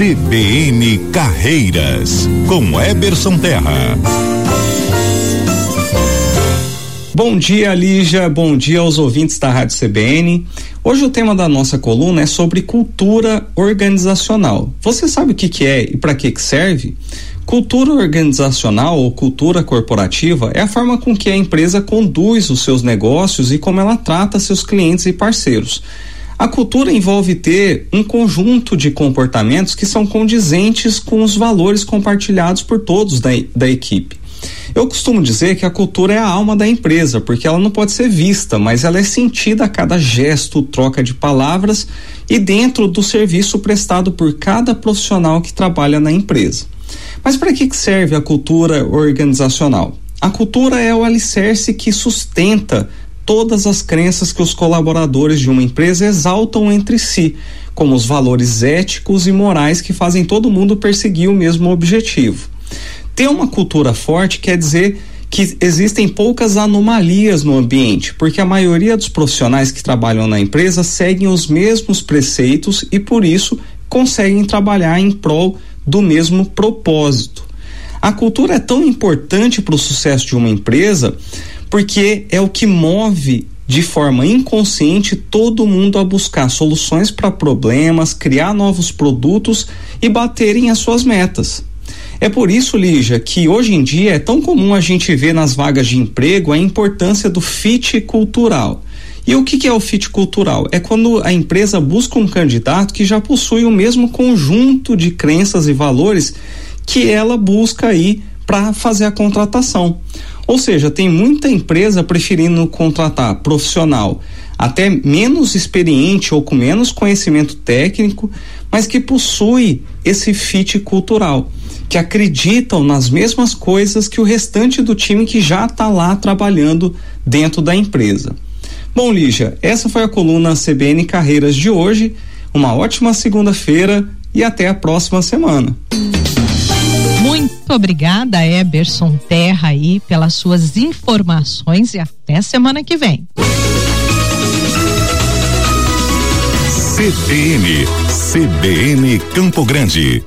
CBN Carreiras, com Eberson Terra. Bom dia, Lígia. Bom dia aos ouvintes da Rádio CBN. Hoje o tema da nossa coluna é sobre cultura organizacional. Você sabe o que, que é e para que, que serve? Cultura organizacional ou cultura corporativa é a forma com que a empresa conduz os seus negócios e como ela trata seus clientes e parceiros. A cultura envolve ter um conjunto de comportamentos que são condizentes com os valores compartilhados por todos da, da equipe. Eu costumo dizer que a cultura é a alma da empresa, porque ela não pode ser vista, mas ela é sentida a cada gesto, troca de palavras e dentro do serviço prestado por cada profissional que trabalha na empresa. Mas para que serve a cultura organizacional? A cultura é o alicerce que sustenta todas as crenças que os colaboradores de uma empresa exaltam entre si, como os valores éticos e morais que fazem todo mundo perseguir o mesmo objetivo. Ter uma cultura forte quer dizer que existem poucas anomalias no ambiente, porque a maioria dos profissionais que trabalham na empresa seguem os mesmos preceitos e por isso conseguem trabalhar em prol do mesmo propósito. A cultura é tão importante para o sucesso de uma empresa porque é o que move de forma inconsciente todo mundo a buscar soluções para problemas, criar novos produtos e baterem as suas metas. É por isso, Lígia, que hoje em dia é tão comum a gente ver nas vagas de emprego a importância do fit cultural. E o que, que é o fit cultural? É quando a empresa busca um candidato que já possui o mesmo conjunto de crenças e valores que ela busca aí para fazer a contratação. Ou seja, tem muita empresa preferindo contratar profissional até menos experiente ou com menos conhecimento técnico, mas que possui esse fit cultural, que acreditam nas mesmas coisas que o restante do time que já está lá trabalhando dentro da empresa. Bom, Lígia, essa foi a coluna CBN Carreiras de hoje. Uma ótima segunda-feira e até a próxima semana. Muito obrigada, Eberson Terra, aí, pelas suas informações e até semana que vem. CBN, CBN Campo Grande.